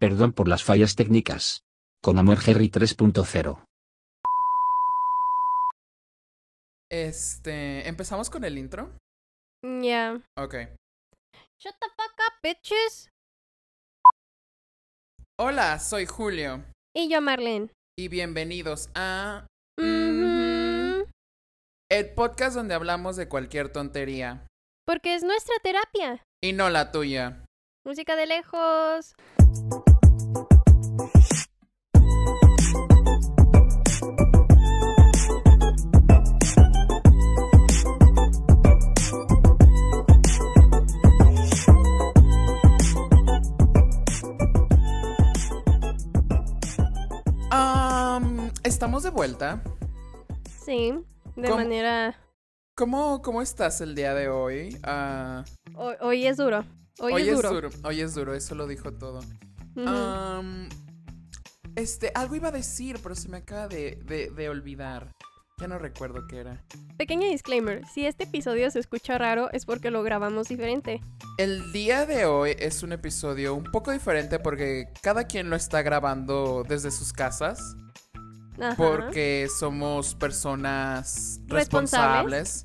Perdón por las fallas técnicas. Con amor Jerry 3.0. Este, ¿empezamos con el intro? Yeah. Ok. Shut the fuck up, bitches. Hola, soy Julio Y yo, Marlene. y bienvenidos a Ujú. el podcast donde hablamos de cualquier tontería Porque es nuestra terapia. y no la tuya. Música de lejos. Am, estamos de vuelta. Sí. De ¿Cómo? manera. ¿Cómo, ¿Cómo estás el día de hoy? Ah, Hoy, hoy es duro. Hoy, es duro. Hoy es duro, eso lo dijo todo. Este, algo iba a decir, pero se me acaba de, de- de olvidar. Ya no recuerdo qué era. Pequeño disclaimer. Si este episodio se escucha raro es porque lo grabamos diferente. El día de hoy es un episodio un poco diferente porque cada quien lo está grabando desde sus casas. Ajá. Porque somos personas Responsables. responsables.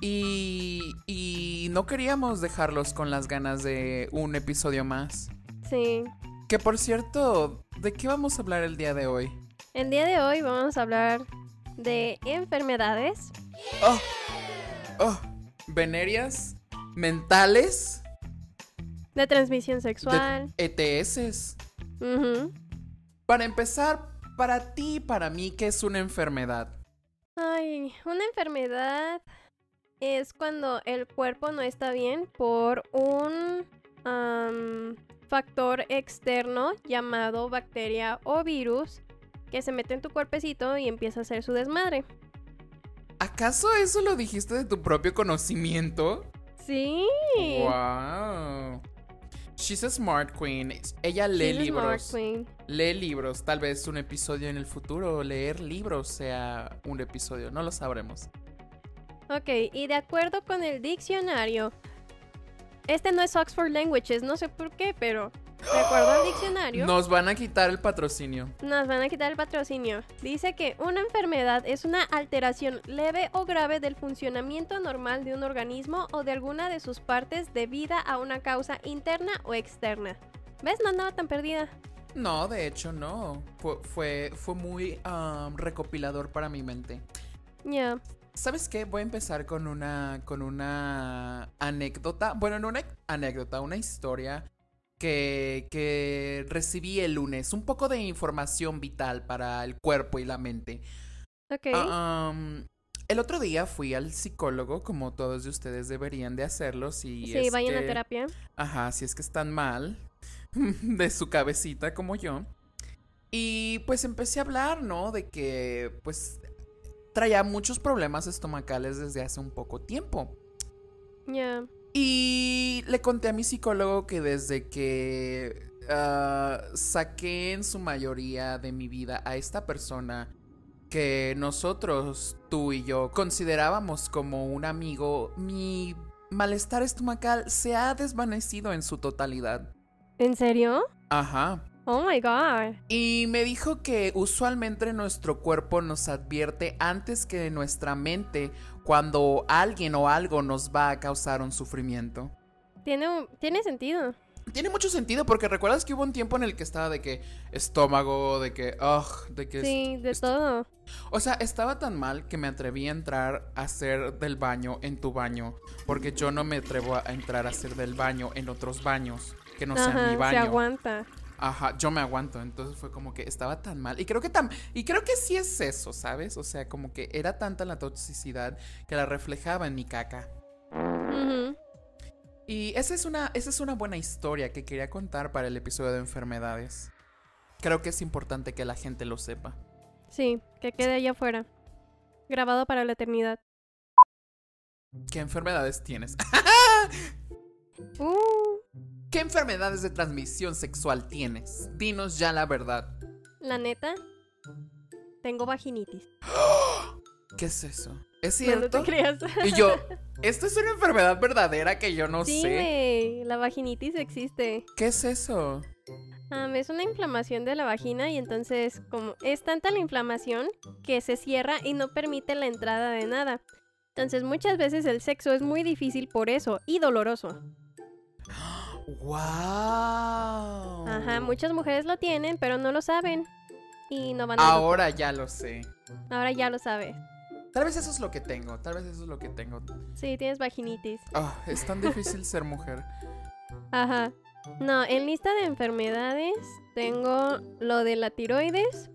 Y, y no queríamos dejarlos con las ganas de un episodio más. Sí. Que por cierto, ¿de qué vamos a hablar el día de hoy? El día de hoy vamos a hablar de enfermedades. Oh, oh, venerias, mentales, De transmisión sexual. ETS. Ujú. Para empezar, para ti y para mí, ¿qué es una enfermedad? Ay, una enfermedad es cuando el cuerpo no está bien por un factor externo llamado bacteria o virus que se mete en tu cuerpecito y empieza a hacer su desmadre. ¿Acaso eso lo dijiste de tu propio conocimiento? Sí. Wow. She's a smart queen. Ella lee She's a smart libros. queen. Lee libros. Tal vez un episodio en el futuro. Leer libros sea un episodio. No lo sabremos. Ok, y de acuerdo con el diccionario, este no es Oxford Languages, no sé por qué, pero de acuerdo al diccionario... Nos van a quitar el patrocinio. Nos van a quitar el patrocinio. Dice que una enfermedad es una alteración leve o grave del funcionamiento normal de un organismo o de alguna de sus partes debida a una causa interna o externa. ¿Ves? No andaba tan perdida. No, de hecho no. Fue, fue, fue muy um, recopilador para mi mente. Ya. ¿Sabes qué? Voy a empezar con una, con una anécdota. Bueno, no una anécdota, una historia que, que recibí el lunes. Un poco de información vital para el cuerpo y la mente. Ok. Ah, um, el otro día fui al psicólogo, como todos de ustedes deberían de hacerlo. Si sí, es vayan a terapia. Ajá, si es que están mal de su cabecita como yo. Y pues empecé a hablar, ¿no? De que pues traía muchos problemas estomacales desde hace un poco tiempo. Ya. Y le conté a mi psicólogo que desde que ah, saqué en su mayoría de mi vida a esta persona que nosotros, tú y yo, considerábamos como un amigo, mi malestar estomacal se ha desvanecido en su totalidad. ¿En serio? Ajá. Oh my god. Y me dijo que usualmente nuestro cuerpo nos advierte antes que nuestra mente cuando alguien o algo nos va a causar un sufrimiento. Tiene, tiene sentido. Tiene mucho sentido porque recuerdas que hubo un tiempo en el que estaba de que estómago, de que, ugh, de que... Sí, de todo. O sea, estaba tan mal que me atreví a entrar a hacer del baño en tu baño porque yo no me atrevo a entrar a hacer del baño en otros baños que no sean mi Ajá, se baño. aguanta. Ajá, yo me aguanto. Entonces fue como que estaba tan mal. Y creo que tam y creo que sí es eso, ¿sabes? O sea, como que era tanta la toxicidad que la reflejaba en mi caca. Y esa es una, esa es una buena historia que quería contar para el episodio de enfermedades. Creo que es importante que la gente lo sepa. Sí, que quede allá afuera. Grabado para la eternidad. ¿Qué enfermedades tienes? Uh, ¿Qué enfermedades de transmisión sexual tienes? Dinos ya la verdad. la neta, tengo vaginitis. ¿Qué es eso? ¿Es No, no cierto? te creas. y yo, esto es una enfermedad verdadera que yo no sí, sé. güey, la vaginitis existe. ¿Qué es eso? Es una inflamación de la vagina y entonces como es tanta la inflamación que se cierra y no permite la entrada de nada. Entonces muchas veces el sexo es muy difícil por eso y doloroso. ¡Wow! Ajá, muchas mujeres lo tienen, pero no lo saben. Y no van a... Ahora ya lo sé. Ahora ya lo sabes. Tal vez eso es lo que tengo. Tal vez eso es lo que tengo. Sí, tienes vaginitis. Ah, es tan difícil ser mujer. Ajá. No, en lista de enfermedades tengo lo de la tiroides,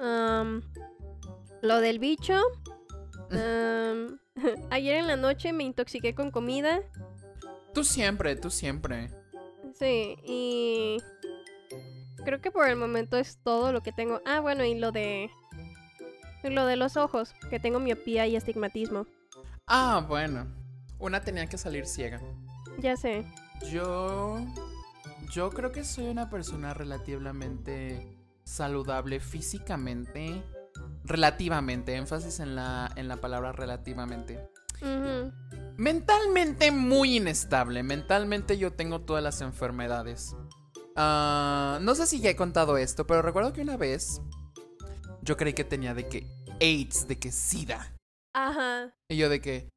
am, lo del bicho. ayer en la noche me intoxiqué con comida. Tú siempre, tú siempre. Sí, y creo que por el momento es todo lo que tengo. Ah, bueno, y lo de lo de los ojos, que tengo miopía y astigmatismo. Ah, bueno. Una tenía que salir ciega. Ya sé. Yo. Yo creo que soy una persona relativamente saludable físicamente. Relativamente, énfasis en la, en la palabra relativamente. Ujú. Mentalmente muy inestable. Mentalmente yo tengo todas las enfermedades. Ah, no sé si ya he contado esto, pero recuerdo que una vez yo creí que tenía de que AIDS, de que SIDA. Ajá. Y yo de que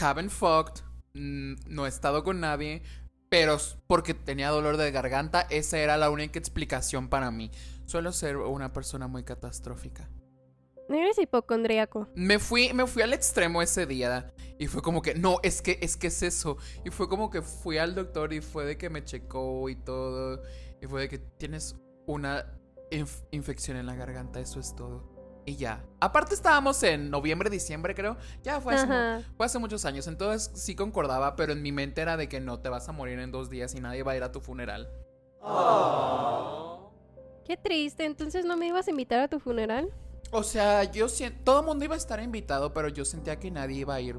haven't fucked, no he estado con nadie, pero porque tenía dolor de garganta, esa era la única explicación para mí. Suelo ser una persona muy catastrófica. Eres hipocondríaco. Me fui, me fui al extremo ese día y fue como que, no, es que, es que es eso. Y fue como que fui al doctor y fue de que me checó y todo. Y fue de que tienes una inf- infección en la garganta, eso es todo. Y ya. Aparte estábamos en noviembre, diciembre creo. Ya fue hace, mu- fue hace muchos años. Entonces sí concordaba, pero en mi mente era de que no, te vas a morir en dos días y nadie va a ir a tu funeral. Qué triste. Entonces no me ibas a invitar a tu funeral. O sea, yo siento. Todo el mundo iba a estar invitado, pero yo sentía que nadie iba a ir.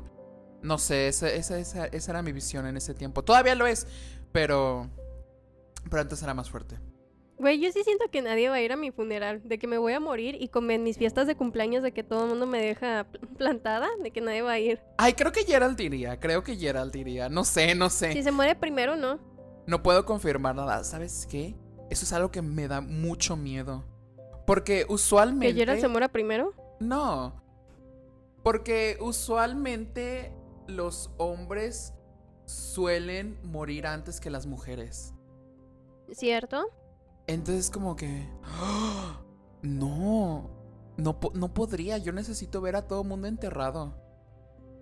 No sé, esa, esa, esa, esa era mi visión en ese tiempo. Todavía lo es, pero. Pero antes era más fuerte. Güey, yo sí siento que nadie va a ir a mi funeral, de que me voy a morir y como en mis fiestas de cumpleaños de que todo el mundo me deja pl- plantada, de que nadie va a ir. Ay, creo que Gerald diría. Creo que Gerald diría. No sé, no sé. Si se muere primero, no. No puedo confirmar nada. ¿Sabes qué? Eso es algo que me da mucho miedo. Porque usualmente. Que Gerald se muera primero. No. Porque usualmente los hombres suelen morir antes que las mujeres. ¿Cierto? Entonces como que... ¡ah! No. No, po- no podría. Yo necesito ver a todo mundo enterrado.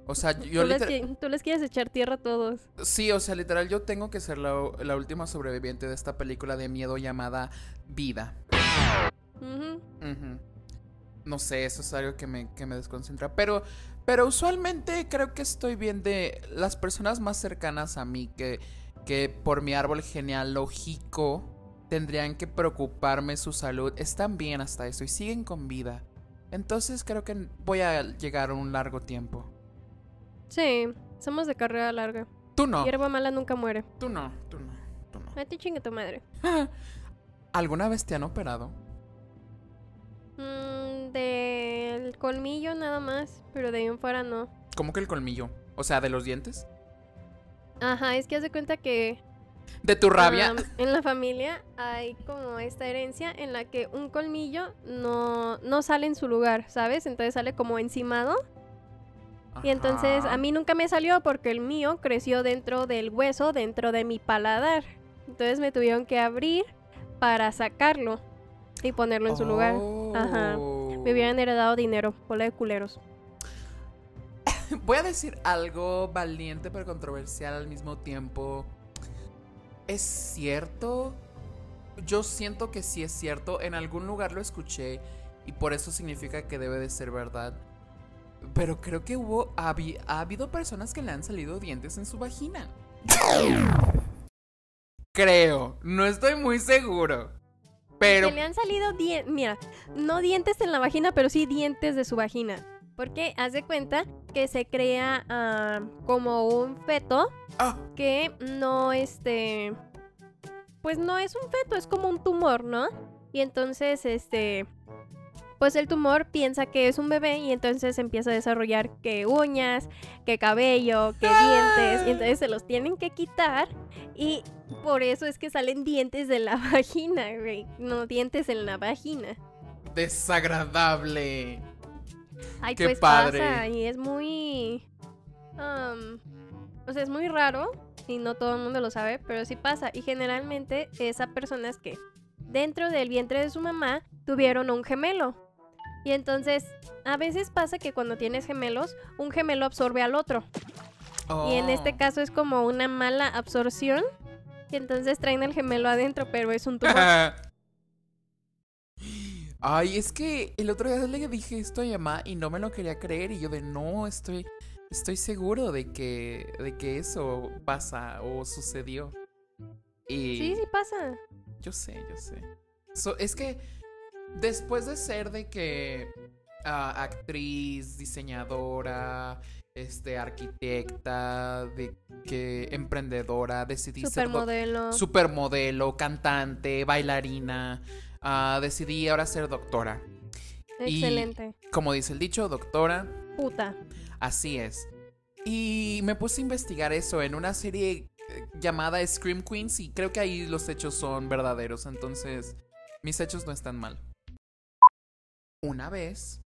O sea, yo tú, les, literal... tú les quieres echar tierra a todos. Sí, o sea, literal yo tengo que ser la, la última sobreviviente de esta película de miedo llamada Vida. No sé, eso es algo que me, que me desconcentra. Pero, pero usualmente creo que estoy bien de las personas más cercanas a mí que, que por mi árbol genealógico tendrían que preocuparme su salud. Están bien hasta eso y siguen con vida. Entonces creo que voy a llegar a un largo tiempo. Sí, somos de carrera larga. Tú no, Hierba mala nunca muere. tú no, tú no, tú no. A ti chingue tu madre. ¿Alguna vez te han operado? Mm, del colmillo nada más, pero de ahí en fuera no. ¿Cómo que el colmillo? O sea, de los dientes. Ajá, es que haz de cuenta que ¿De tu rabia? en la familia hay como esta herencia en la que un colmillo no, no sale en su lugar, ¿sabes? Entonces sale como encimado. Y entonces a mí nunca me salió porque el mío creció dentro del hueso, dentro de mi paladar. Entonces me tuvieron que abrir para sacarlo y ponerlo en su lugar. Ajá. Me hubieran heredado dinero, bola de culeros. Voy a decir algo valiente pero controversial al mismo tiempo. ¿Es cierto? Yo siento que sí es cierto. En algún lugar lo escuché y por eso significa que debe de ser verdad. Pero creo que hubo habi- ha habido personas que le han salido dientes en su vagina. Creo, no estoy muy seguro. Pero Que le han salido dientes, mira, no dientes en la vagina, pero sí dientes de su vagina. Porque haz de cuenta que se crea ah, como un feto ah, que no este pues no es un feto, es como un tumor, ¿no? Y entonces este pues el tumor piensa que es un bebé y entonces empieza a desarrollar que uñas, que cabello, que dientes, y entonces se los tienen que quitar y por eso es que salen dientes de la vagina, güey. No dientes en la vagina. Desagradable. Ay, Qué pues padre. pasa y es muy... am, o sea, es muy raro y no todo el mundo lo sabe, pero sí pasa. Y generalmente esas personas que dentro del vientre de su mamá tuvieron un gemelo. Y entonces, a veces pasa que cuando tienes gemelos, un gemelo absorbe al otro. Y en este Oh. caso es como una mala absorción. Y entonces traen el gemelo adentro, pero es un tumor. Ay, es que el otro día le dije esto a mi mamá y no me lo quería creer y yo de no, estoy, estoy seguro de que, de que eso pasa o sucedió. Y Sí, sí pasa. yo sé, yo sé. So, es que después de ser de que ah, actriz, diseñadora, este, arquitecta, de que emprendedora, decidí ser Supermodelo. supermodelo, cantante, bailarina. ah, decidí ahora ser doctora. y- Excelente. Como dice el dicho, doctora, Puta. así es. Y me puse a investigar eso en una serie eh, llamada Scream Queens y creo que ahí los hechos son verdaderos, entonces mis hechos no están mal. Una vez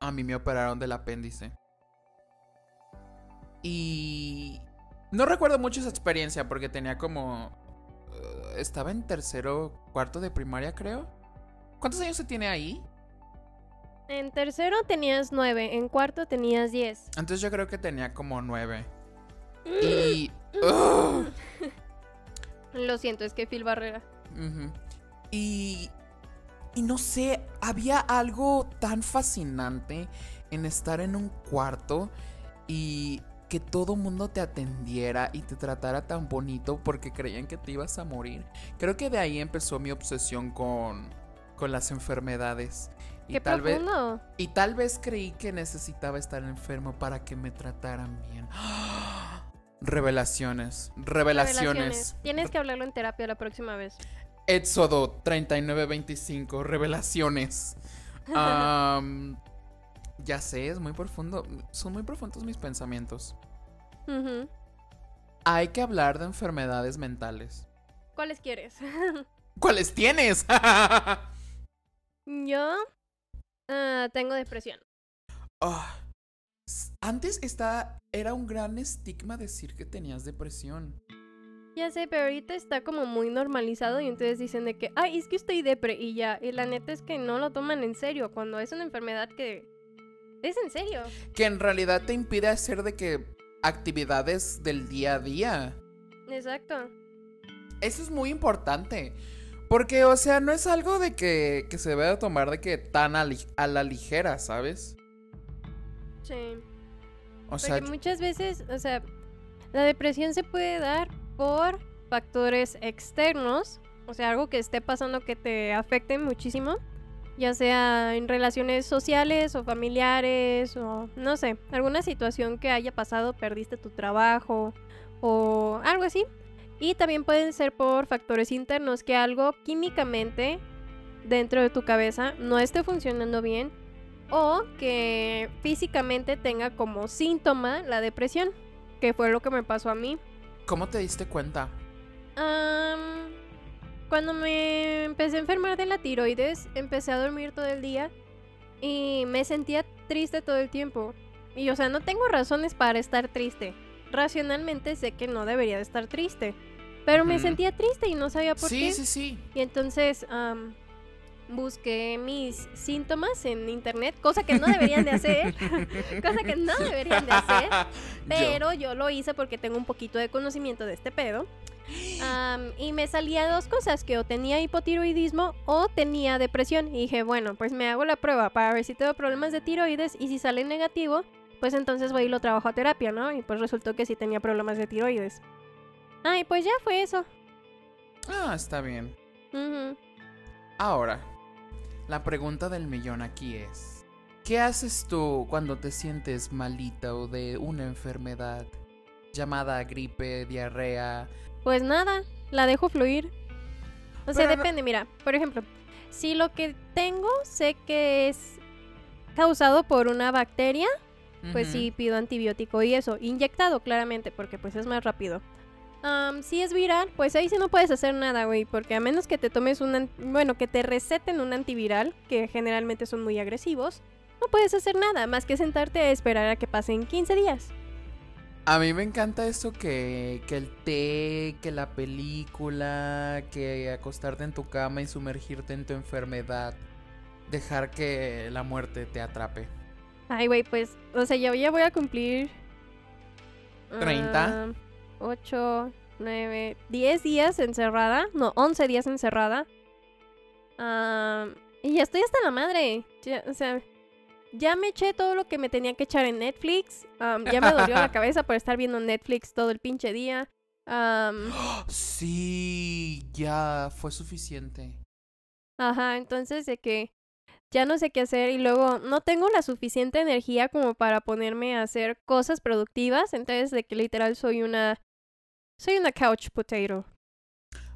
a mí me operaron del apéndice. Y no recuerdo mucho esa experiencia porque tenía como eh, estaba en tercero, cuarto de primaria, creo. ¿Cuántos años se tiene ahí? En tercero tenías nueve, en cuarto tenías diez. Entonces yo creo que tenía como nueve. Y. ugh, Lo siento, es que Phil Barrera. Y. Y no sé, había algo tan fascinante en estar en un cuarto y que todo mundo te atendiera y te tratara tan bonito porque creían que te ibas a morir. Creo que de ahí empezó mi obsesión con, con las enfermedades. Y Qué tal vez. Y tal vez creí que necesitaba estar enfermo para que me trataran bien. Revelaciones, revelaciones. Tienes que hablarlo en terapia la próxima vez. Éxodo 3925, revelaciones. Ya sé, es muy profundo. Son muy profundos mis pensamientos. Hay que hablar de enfermedades mentales. ¿Cuáles quieres? ¿Cuáles tienes? Yo ah, tengo depresión. Ah, antes esta era un gran estigma decir que tenías depresión. Ya sé, pero ahorita está como muy normalizado y entonces dicen de que, ay, es que estoy depre y ya. Y la neta es que no lo toman en serio cuando es una enfermedad que es en serio. Que en realidad te impide hacer de que actividades del día a día. Exacto. Eso es muy importante. Porque, o sea, no es algo de que, que se debe de tomar de que tan a, la ligera, ¿sabes? Sí. O sea, Porque muchas veces, o sea, la depresión se puede dar por factores externos, o sea, algo que esté pasando que te afecte muchísimo, ya sea en relaciones sociales o familiares o no sé, alguna situación que haya pasado, perdiste tu trabajo o algo así. Y también pueden ser por factores internos, que algo químicamente dentro de tu cabeza no esté funcionando bien o que físicamente tenga como síntoma la depresión, que fue lo que me pasó a mí. ¿Cómo te diste cuenta? Am, cuando me empecé a enfermar de la tiroides, empecé a dormir todo el día y me sentía triste todo el tiempo. Y o sea, no tengo razones para estar triste. Racionalmente sé que no debería de estar triste. Pero me sentía triste y no sabía por Sí, qué. sí, sí. Y entonces am, busqué mis síntomas en internet, cosa que no deberían de hacer. cosa que no deberían de hacer. Pero yo lo hice porque tengo un poquito de conocimiento de este pedo. Y me salía dos cosas, que o tenía hipotiroidismo o tenía depresión. Y dije, bueno, pues me hago la prueba para ver si tengo problemas de tiroides y si sale negativo, pues entonces voy y lo trabajo a terapia, ¿no? Y pues resultó que sí tenía problemas de tiroides. Ay, pues ya fue eso. Ah, está bien. Ahora, la pregunta del millón aquí es: ¿Qué haces tú cuando te sientes malita o de una enfermedad llamada gripe, diarrea? Pues nada, la dejo fluir. O sea, Pero no- depende, mira, por ejemplo, si lo que tengo sé que es causado por una bacteria, pues Ujú. sí pido antibiótico y eso, inyectado claramente, porque pues es más rápido. Am, si es viral, pues ahí sí no puedes hacer nada, güey, porque a menos que te tomes un, bueno, que te receten un antiviral, que generalmente son muy agresivos, no puedes hacer nada más que sentarte a esperar a que pasen 15 días. A mí me encanta eso que, que el té, que la película, que acostarte en tu cama y sumergirte en tu enfermedad. Dejar que la muerte te atrape. Ay, güey, pues, o sea, yo ya voy a cumplir... 30. 8, 9, 10 días encerrada. No, 11 días encerrada. Y ya estoy hasta la madre. Ya, o sea, ya me eché todo lo que me tenía que echar en Netflix. Ya me dolió la cabeza por estar viendo Netflix todo el pinche día. Sí, ya fue suficiente. Ajá, entonces de que ya no sé qué hacer y luego no tengo la suficiente energía como para ponerme a hacer cosas productivas, entonces de que literal soy una soy una couch potato.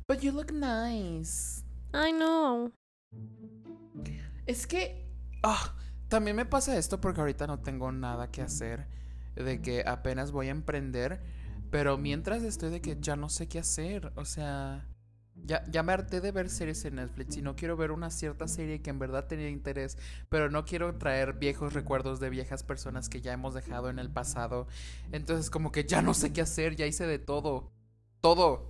But you look nice. I know. Es que ah, también me pasa esto porque ahorita no tengo nada que hacer. De que apenas voy a emprender. Pero mientras estoy de que ya no sé qué hacer. O sea, ya, me harté de ver series en Netflix y no quiero ver una cierta serie que en verdad tenía interés. Pero no quiero traer viejos recuerdos de viejas personas que ya hemos dejado en el pasado. Entonces como que ya no sé qué hacer. Ya hice de todo. Todo.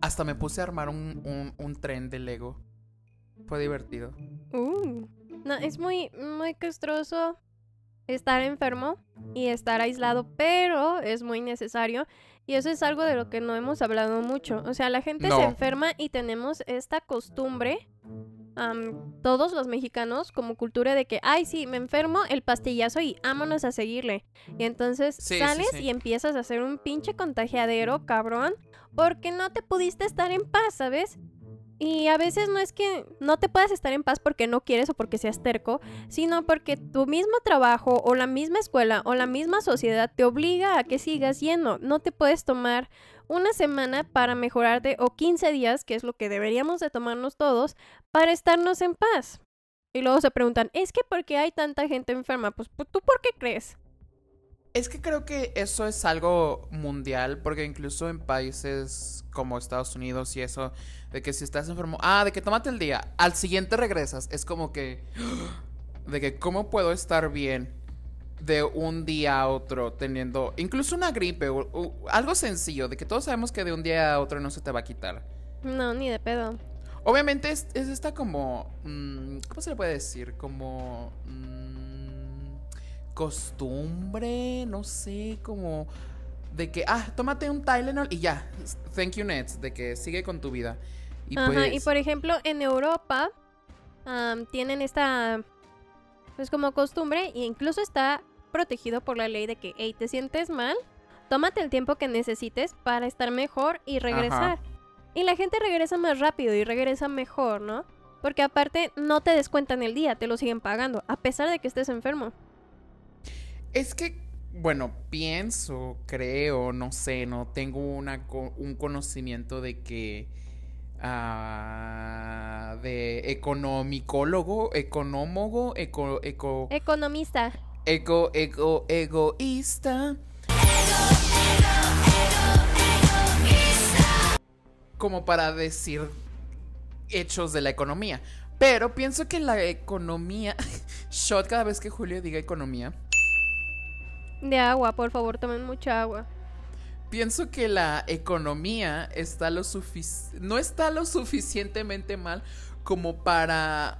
Hasta me puse a armar un, un, un tren de Lego. Fue divertido. Uh. No, es muy muy castroso estar enfermo y estar aislado, pero es muy necesario y eso es algo de lo que no hemos hablado mucho. O sea, la gente se enferma y tenemos esta costumbre am, todos los mexicanos como cultura de que, ay, sí, me enfermo, el pastillazo y vámonos a seguirle. Y entonces Sí, sí, sales sí. y empiezas a hacer un pinche contagiadero, cabrón, porque no te pudiste estar en paz, ¿sabes? Y a veces no es que no te puedas estar en paz porque no quieres o porque seas terco, sino porque tu mismo trabajo o la misma escuela o la misma sociedad te obliga a que sigas yendo. No te puedes tomar una semana para mejorarte o 15 días, que es lo que deberíamos de tomarnos todos, para estarnos en paz. Y luego se preguntan, ¿es que por qué hay tanta gente enferma? Pues ¿tú por qué crees? Es que creo que eso es algo mundial, porque incluso en países como Estados Unidos y eso, de que si estás enfermo, ah, de que tómate el día, al siguiente regresas, es como que, de que cómo puedo estar bien de un día a otro teniendo incluso una gripe o, o algo sencillo, de que todos sabemos que de un día a otro no se te va a quitar. No, ni de pedo. Obviamente es, es esta como, mm, ¿cómo se le puede decir? Como mm, costumbre, no sé, como de que, ah, tómate un Tylenol y ya, thank you Nets, de que sigue con tu vida. Y Ajá, pues, y por ejemplo, en Europa tienen esta, pues como costumbre, e incluso está protegido por la ley de que, hey, te sientes mal, tómate el tiempo que necesites para estar mejor y regresar. Y la gente regresa más rápido y regresa mejor, ¿no? Porque aparte no te descuentan el día, te lo siguen pagando, a pesar de que estés enfermo. es que, bueno, pienso, creo, no sé, no tengo una, un conocimiento de que... ah, de economicólogo, económogo, eco, eco, Economista. Ego, ego, egoísta. Como para decir hechos de la economía. Pero pienso que la economía. Shot cada vez que Julio diga economía. De agua, por favor, tomen mucha agua. Pienso que la economía está lo no está lo suficientemente mal como para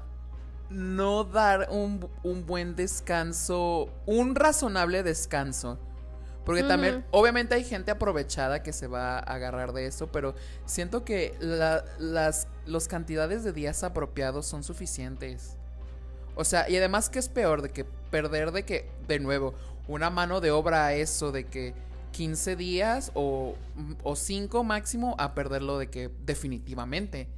no dar un, un buen descanso, un razonable descanso. Porque también, obviamente hay gente aprovechada que se va a agarrar de eso, pero siento que la- las los cantidades de días apropiados son suficientes. O sea, y además que es peor de que perder de que, de nuevo, una mano de obra a eso de que 15 días o, o 5 máximo a perderlo de que definitivamente.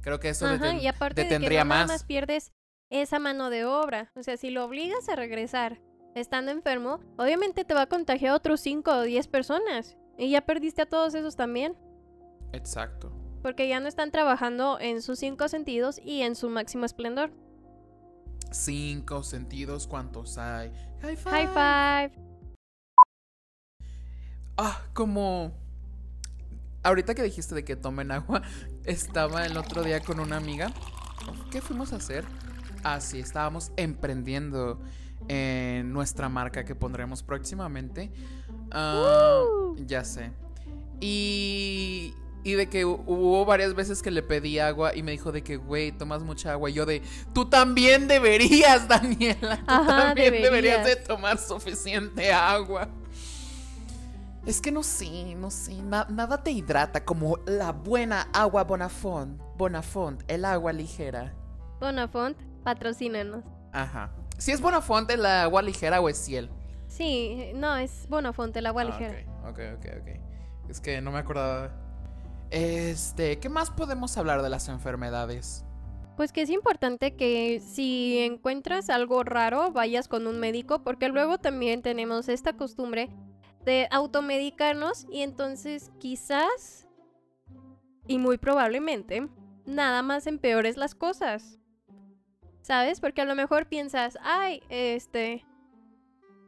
Creo que eso Ajá, y aparte de que nada más pierdes esa mano de obra. O sea, si lo obligas a regresar estando enfermo, obviamente te va a contagiar a otros 5 o 10 personas. Y ya perdiste a todos esos también. Exacto. Porque ya no están trabajando en sus cinco sentidos y en su máximo esplendor. Cinco sentidos, ¿cuántos hay? High five. High five. Ah, como. ahorita que dijiste de que tomen agua, estaba el otro día con una amiga. ¿Qué fuimos a hacer? Ah, sí, estábamos emprendiendo en nuestra marca que pondremos próximamente. Ah, ya sé. Y, y de que hubo varias veces que le pedí agua y me dijo de que, güey, tomas mucha agua. Y yo de, tú también deberías, Daniela. Tú también deberías de tomar suficiente agua. Es que no sé, no sé, nada te hidrata como la buena agua Bonafont. Bonafont, el agua ligera. Bonafont, patrocínanos. Ajá. Si es Bonafont el agua ligera o es Ciel. Sí, no, es Bonafont el agua ah, ligera. Ok, ok, ok, Es que no me acordaba. Este, ¿qué más podemos hablar de las enfermedades? Pues que es importante que si encuentras algo raro vayas con un médico porque luego también tenemos esta costumbre de automedicarnos y entonces quizás y muy probablemente nada más empeores las cosas. ¿Sabes? Porque a lo mejor piensas, ay, este,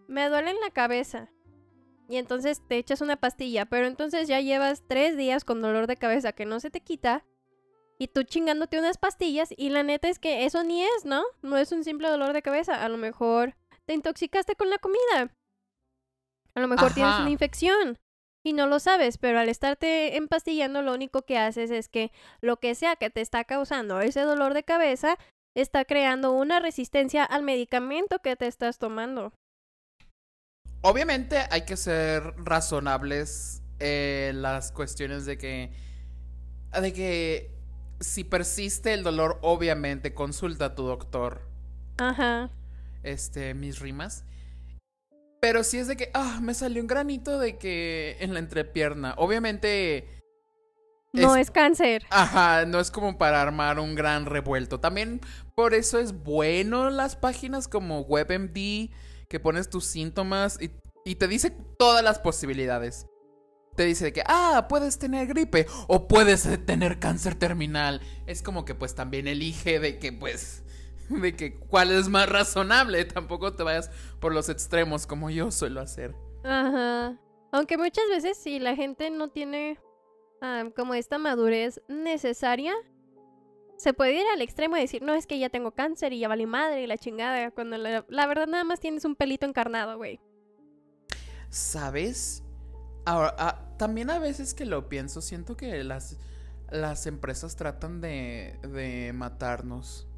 me duele en la cabeza. Y entonces te echas una pastilla, pero entonces ya llevas tres días con dolor de cabeza que no se te quita. Y tú chingándote unas pastillas y la neta es que eso ni es, ¿no? No es un simple dolor de cabeza. A lo mejor te intoxicaste con la comida. A lo mejor tienes una infección y no lo sabes, pero al estarte empastillando lo único que haces es que lo que sea que te está causando ese dolor de cabeza está creando una resistencia al medicamento que te estás tomando. Obviamente hay que ser razonables en las cuestiones de que de que si persiste el dolor, obviamente consulta a tu doctor. Ajá. Este, mis rimas. Pero si es de que, ah, me salió un granito de que en la entrepierna. Obviamente. No es, cáncer. Ajá, no es como para armar un gran revuelto. También por eso es bueno las páginas como WebMD, que pones tus síntomas y, y te dice todas las posibilidades. Te dice que, ah, puedes tener gripe o puedes tener cáncer terminal. Es como que pues también elige de que pues de que cuál es más razonable. Tampoco te vayas por los extremos como yo suelo hacer. Ajá. Aunque muchas veces si la gente no tiene como esta madurez necesaria, se puede ir al extremo y decir, no, es que ya tengo cáncer y ya vale madre y la chingada, cuando la, verdad nada más tienes un pelito encarnado, güey. ¿Sabes? Ahora, ah, también a veces que lo pienso, siento que las, las empresas tratan de, de matarnos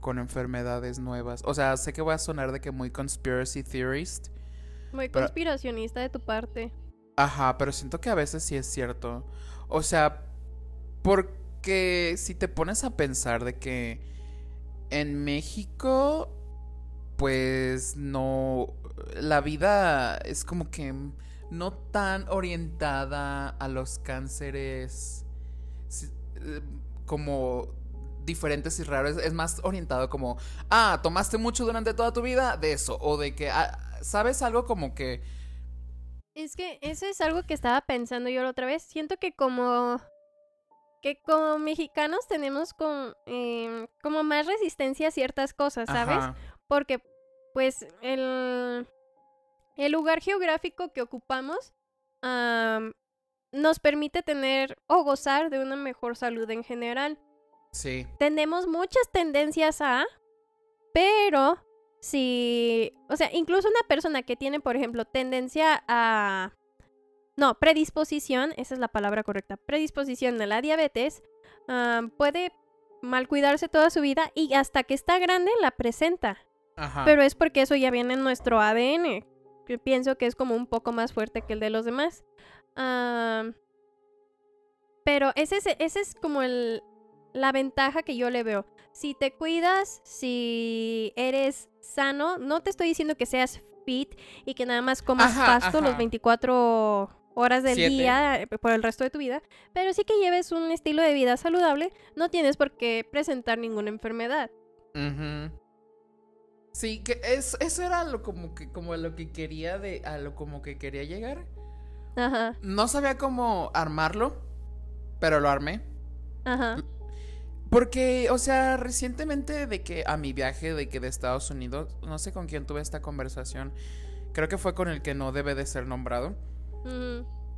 con enfermedades nuevas. O sea, sé que voy a sonar de que muy conspiracy theorist. Muy conspiracionista de tu parte. Ajá, pero siento que a veces sí es cierto. O sea, porque si te pones a pensar de que en México, pues no, la vida es como que no tan orientada a los cánceres eh, como diferentes y raros. Es más orientado como, ah, tomaste mucho durante toda tu vida de eso. O de que, ah, ¿sabes algo como que... Es que eso es algo que estaba pensando yo la otra vez. Siento que como... Que como mexicanos tenemos con, em, como más resistencia a ciertas cosas, ¿sabes? Porque pues el, el lugar geográfico que ocupamos nos permite tener o gozar de una mejor salud en general. Sí. Tenemos muchas tendencias a, pero si, o sea, incluso una persona que tiene, por ejemplo, tendencia a, no, predisposición, esa es la palabra correcta, predisposición a la diabetes, puede mal cuidarse toda su vida y hasta que está grande la presenta. Ajá. Pero es porque eso ya viene en nuestro ADN, que pienso que es como un poco más fuerte que el de los demás. pero ese ese es como el, la ventaja que yo le veo. Si te cuidas, si eres sano, no te estoy diciendo que seas fit y que nada más comas pasto los 24 horas del día eh, por el resto de tu vida, pero sí que lleves un estilo de vida saludable, no tienes por qué presentar ninguna enfermedad. Sí, que es, eso era lo como que como lo que quería de a lo como que quería llegar. Ajá. No sabía cómo armarlo, pero lo armé. Ajá. Porque, o sea, recientemente de que a mi viaje de que de Estados Unidos, no sé con quién tuve esta conversación, creo que fue con el que no debe de ser nombrado.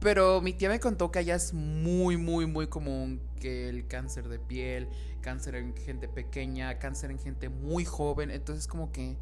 Pero mi tía me contó que allá es muy, muy, muy común que el cáncer de piel, cáncer en gente pequeña, cáncer en gente muy joven. Entonces como que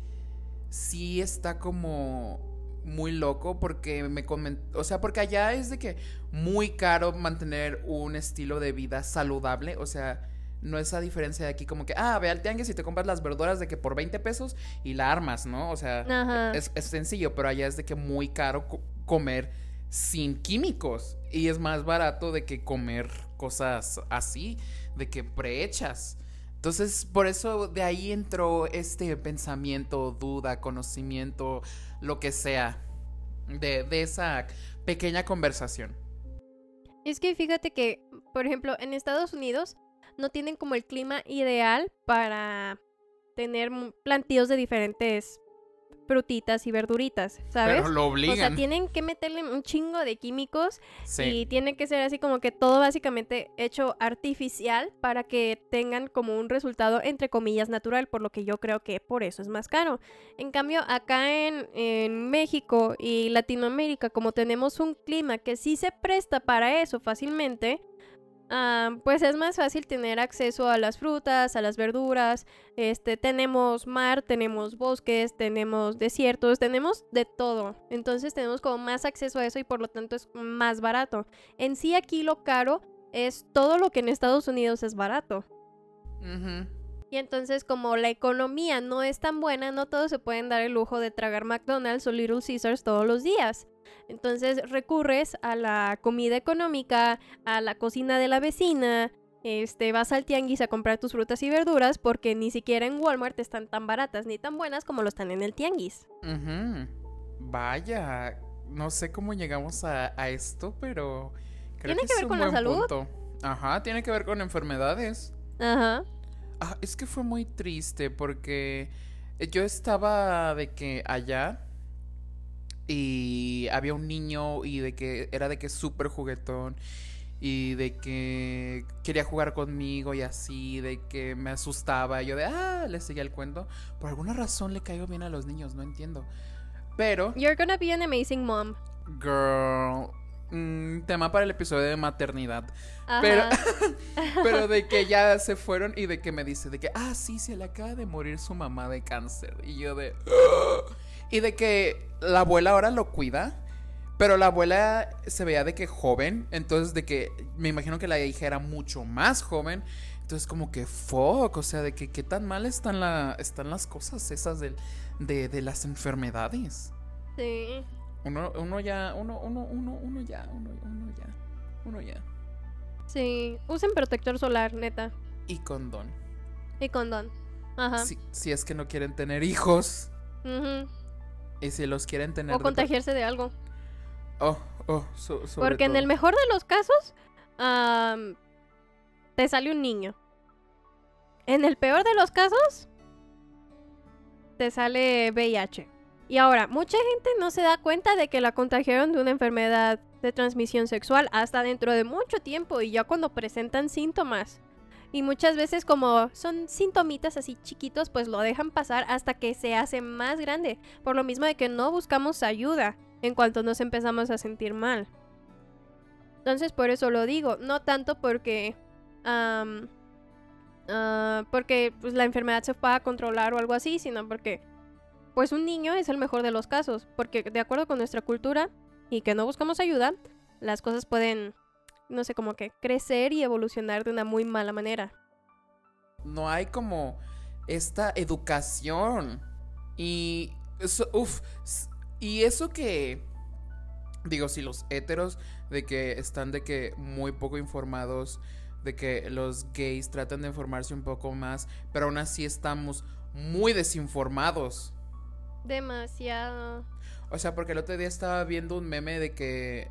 sí está como muy loco porque me comentó, o sea, porque allá es de que muy caro mantener un estilo de vida saludable, o sea, no es a diferencia de aquí como que, ah, ve al tianguis y te compras las verduras de que por 20 pesos y la armas, ¿no? O sea, es, es, sencillo, pero allá es de que muy caro comer sin químicos y es más barato de que comer cosas así, de que prehechas. Entonces, por eso de ahí entró este pensamiento, duda, conocimiento, lo que sea, de, de esa pequeña conversación. Es que fíjate que, por ejemplo, en Estados Unidos no tienen como el clima ideal para tener plantíos de diferentes frutitas y verduritas, ¿sabes? Pero lo obligan. O sea, tienen que meterle un chingo de químicos y tiene que ser así como que todo básicamente hecho artificial para que tengan como un resultado entre comillas natural, por lo que yo creo que por eso es más caro. En cambio, acá en, en México y Latinoamérica, como tenemos un clima que sí se presta para eso fácilmente, Pues es más fácil tener acceso a las frutas, a las verduras. Este, tenemos mar, tenemos bosques, tenemos desiertos, tenemos de todo. Entonces tenemos como más acceso a eso y por lo tanto es más barato. En sí aquí lo caro es todo lo que en Estados Unidos es barato. Y entonces como la economía no es tan buena, no todos se pueden dar el lujo de tragar McDonald's o Little Caesars todos los días. Entonces recurres a la comida económica, a la cocina de la vecina, este, vas al tianguis a comprar tus frutas y verduras porque ni siquiera en Walmart están tan baratas ni tan buenas como lo están en el tianguis. Vaya, no sé cómo llegamos a, esto, pero creo tiene que, ver con la salud. Ajá, tiene que ver con enfermedades. Ajá. Ah, es que fue muy triste porque yo estaba de que allá y había un niño y de que era de que súper juguetón y de que quería jugar conmigo y así, de que me asustaba. Y yo de, ah, le seguía el cuento. Por alguna razón le caigo bien a los niños, no entiendo. Pero... You're gonna be an amazing mom. Girl. Mm, tema para el episodio de maternidad. Pero, pero de que ya se fueron y de que me dice de que, ah, sí, se le acaba de morir su mamá de cáncer. Y yo de... Y de que la abuela ahora lo cuida. Pero la abuela se veía de que joven. Entonces, de que me imagino que la hija era mucho más joven. Entonces, como que fuck. O sea, de que qué tan mal están, la, están las cosas esas de, de, las enfermedades. Sí. Uno, uno ya, uno, uno, uno, uno ya, uno, uno ya, uno ya. Sí, usen protector solar, neta. Y condón. Y condón. Ajá. Si, si es que no quieren tener hijos. Ajá y si los quieren tener... O contagiarse de, algo. Oh, oh, Porque en el mejor de los casos, te sale un niño. En el peor de los casos, te sale VIH. Y ahora, mucha gente no se da cuenta de que la contagiaron de una enfermedad de transmisión sexual hasta dentro de mucho tiempo y ya cuando presentan síntomas. Y muchas veces como son sintomitas así chiquitos, pues lo dejan pasar hasta que se hace más grande. Por lo mismo de que no buscamos ayuda en cuanto nos empezamos a sentir mal. Entonces por eso lo digo, no tanto porque... Ah, porque pues, la enfermedad se pueda controlar o algo así, sino porque pues un niño es el mejor de los casos. Porque de acuerdo con nuestra cultura y que no buscamos ayuda, las cosas pueden no sé, como que crecer y evolucionar de una muy mala manera. No hay como esta educación. Y eso, uf, y eso que digo, si los héteros de que están de que muy poco informados, de que los gays tratan de informarse un poco más, pero aún así estamos muy desinformados. Demasiado. O sea, porque el otro día estaba viendo un meme de que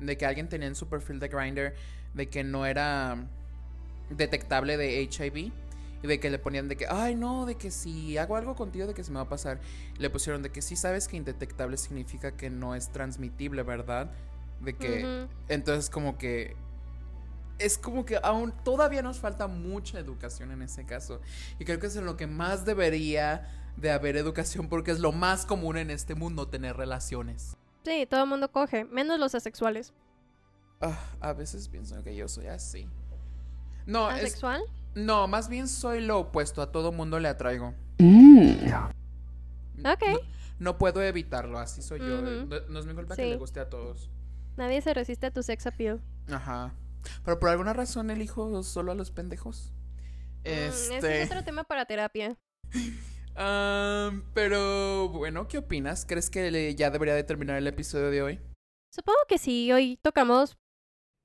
de que alguien tenía en su perfil de Grindr de que no era detectable de HIV y de que le ponían de que, ay no, de que si hago algo contigo de que se me va a pasar. le pusieron de que sí sabes que indetectable significa que no es transmitible, ¿verdad? De que entonces como que es como que aún todavía nos falta mucha educación en ese caso. Y creo que es en lo que más debería de haber educación porque es lo más común en este mundo tener relaciones. Sí, todo el mundo coge, menos los asexuales. ah, a veces pienso que yo soy así. No, es, ¿Asexual? no, más bien soy lo opuesto. A todo mundo le atraigo. Ok. No, no puedo evitarlo, así soy yo. No, no es mi culpa que le guste a todos. Nadie se resiste a tu sex appeal. Ajá. Pero por alguna razón elijo solo a los pendejos. Mm, ese Este. es otro tema para terapia. ah, pero bueno, ¿qué opinas? ¿Crees que le- ya debería de terminar el episodio de hoy? Supongo que sí, hoy tocamos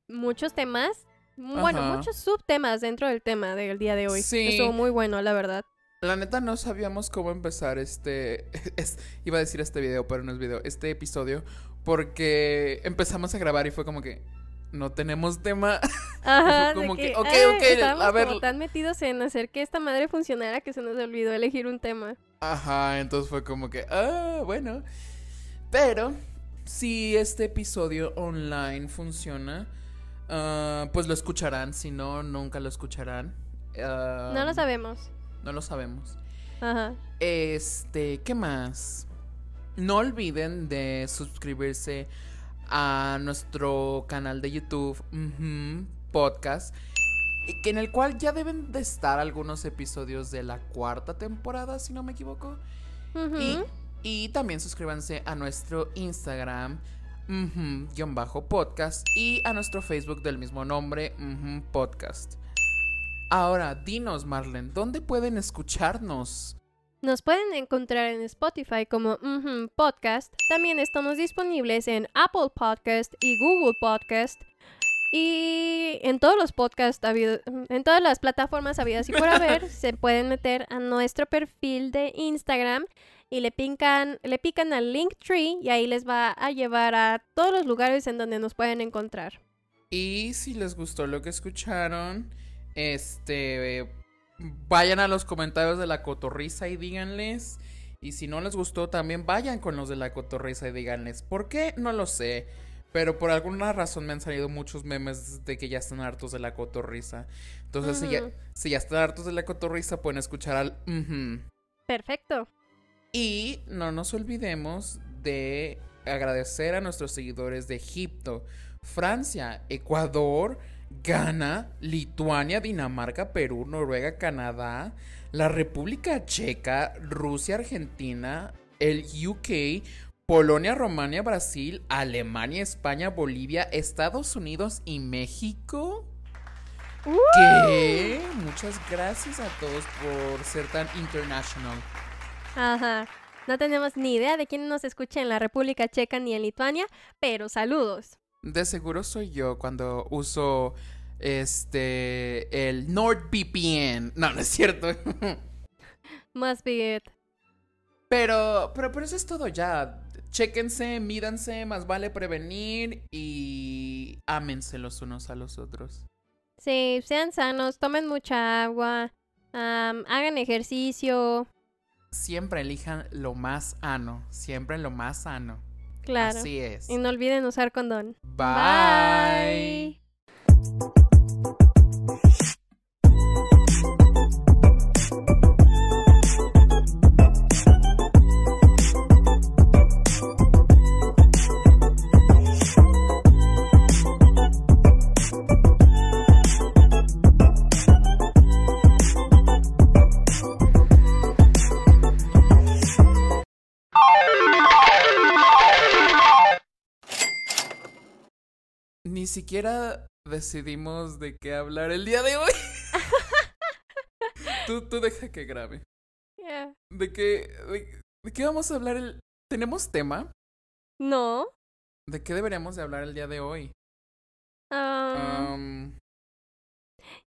muchos temas. Bueno, Ajá. muchos subtemas dentro del tema del día de hoy. Sí. Estuvo muy bueno, la verdad. La neta no sabíamos cómo empezar este, es- iba a decir este video, pero no es video, este episodio, porque empezamos a grabar y fue como que no tenemos tema. Ajá, de como que, que, ok, ah, ok, estábamos a ver. como tan metidos en hacer que esta madre funcionara que se nos olvidó elegir un tema. Ajá, entonces fue como que, ah, bueno. Pero si este episodio online funciona, ah, pues lo escucharán, si no, nunca lo escucharán. Ah, No lo sabemos. No lo sabemos. Ajá. Este, ¿qué más? No olviden de suscribirse a nuestro canal de YouTube, ujú, podcast, y que en el cual ya deben de estar algunos episodios de la cuarta temporada, si no me equivoco. Y, y también suscríbanse a nuestro Instagram, ujú, guion bajo podcast, y a nuestro Facebook del mismo nombre, podcast. Ahora, dinos, Marlen, ¿dónde pueden escucharnos? Nos pueden encontrar en Spotify como Podcast. También estamos disponibles en Apple Podcast y Google Podcast. Y en todos los podcasts en todas las plataformas habidas y por haber, se pueden meter a nuestro perfil de Instagram y le pican, le pican al Linktree y ahí les va a llevar a todos los lugares en donde nos pueden encontrar. Y si les gustó lo que escucharon, este vayan a los comentarios de la cotorriza y díganles. Y si no les gustó, también vayan con los de la cotorriza y díganles. ¿Por qué? No lo sé. Pero por alguna razón me han salido muchos memes de que ya están hartos de la cotorriza. Entonces, si, ya, si ya están hartos de la cotorriza, pueden escuchar al. Perfecto. Y no nos olvidemos de agradecer a nuestros seguidores de Egipto, Francia, Ecuador, Ghana, Lituania, Dinamarca, Perú, Noruega, Canadá, la República Checa, Rusia, Argentina, el UK, Polonia, Rumania, Brasil, Alemania, España, Bolivia, Estados Unidos y México. ¿Qué? Muchas gracias a todos por ser tan international. Ajá. No tenemos ni idea de quién nos escucha en la República Checa ni en Lituania, pero saludos. De seguro soy yo cuando uso este el NordVPN. No, no es cierto. Must be it. pero, pero, pero eso es todo ya. Chéquense, mídanse, más vale prevenir y ámense los unos a los otros. Sí, sean sanos, tomen mucha agua, hagan ejercicio, Siempre elijan lo más sano, siempre lo más sano. claro. Así es. Y no olviden usar condón. Bye. Siquiera decidimos de qué hablar el día de hoy. tú, tú deja que grabe. Yeah. ¿De qué, de, de qué vamos a hablar el... ¿Tenemos tema? No. ¿De qué deberíamos de hablar el día de hoy?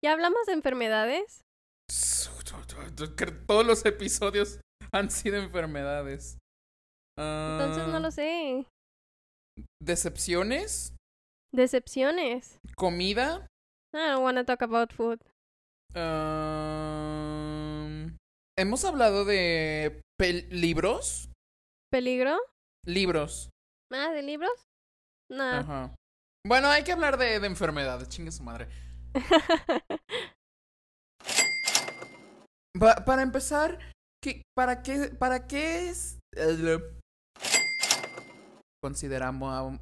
¿Ya hablamos de enfermedades? todos los episodios han sido enfermedades. Entonces no lo sé. ¿Decepciones? Decepciones. ¿Comida? I don't wanna talk about food. Am, ¿Hemos hablado de pel- libros? ¿Peligro? Libros. ¿Ah, de libros? No. Ajá. Bueno, hay que hablar de, de enfermedades, chingue su madre. Pa- para empezar, ¿qué, para, qué, ¿para qué es... eh, consideramos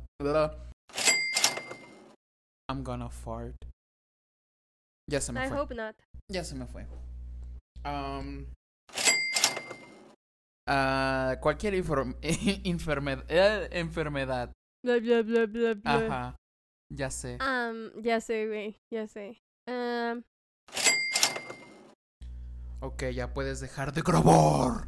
I'm gonna fart. Ya se me I fue. hope not. Ya se me fue. Um, ah, cualquier inform- enfermed- eh, enfermedad. Bla, bla, bla, bla, bla. Ajá. Ya sé. Am, ya sé, güey, ya sé. Am, Ok, ya puedes dejar de grabar.